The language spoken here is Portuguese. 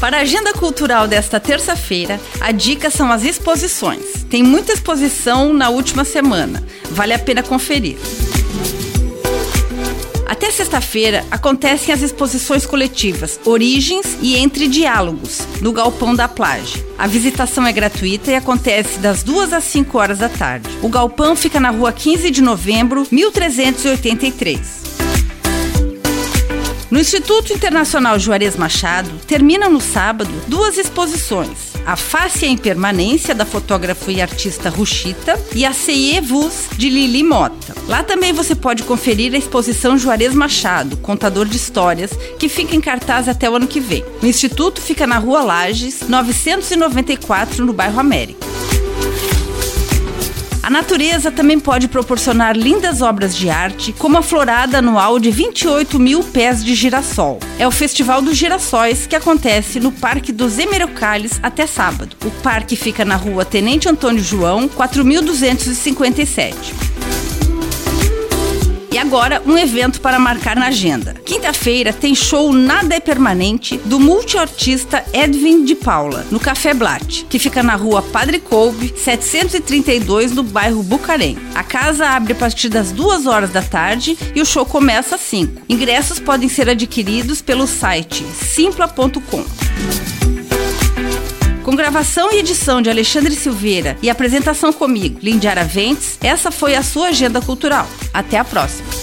Para a agenda cultural desta terça-feira, a dica são as exposições. Tem muita exposição na última semana, vale a pena conferir. Até sexta-feira acontecem as exposições coletivas Origens e Entre Diálogos, no Galpão da Plage. A visitação é gratuita e acontece das 2 às 5 horas da tarde. O galpão fica na rua 15 de novembro, 1383. No Instituto Internacional Juarez Machado, termina no sábado duas exposições. A Face e a Impermanência, da fotógrafa e artista Ruchita, e a Ceie Vus, de Lili Mota. Lá também você pode conferir a exposição Juarez Machado, contador de histórias, que fica em cartaz até o ano que vem. O Instituto fica na Rua Lages, 994, no bairro América. A natureza também pode proporcionar lindas obras de arte, como a florada anual de 28 mil pés de girassol. É o Festival dos Girassóis que acontece no Parque dos Emerocales até sábado. O parque fica na rua Tenente Antônio João, 4257. Agora, um evento para marcar na agenda. Quinta-feira tem show Nada é Permanente do multiartista Edwin de Paula, no Café Blatt, que fica na rua Padre Coube, 732, no bairro Bucarém. A casa abre a partir das 2 horas da tarde e o show começa às 5. Ingressos podem ser adquiridos pelo site simpla.com. Com gravação e edição de Alexandre Silveira e apresentação comigo, Lindy Araventes, essa foi a sua agenda cultural. Até a próxima!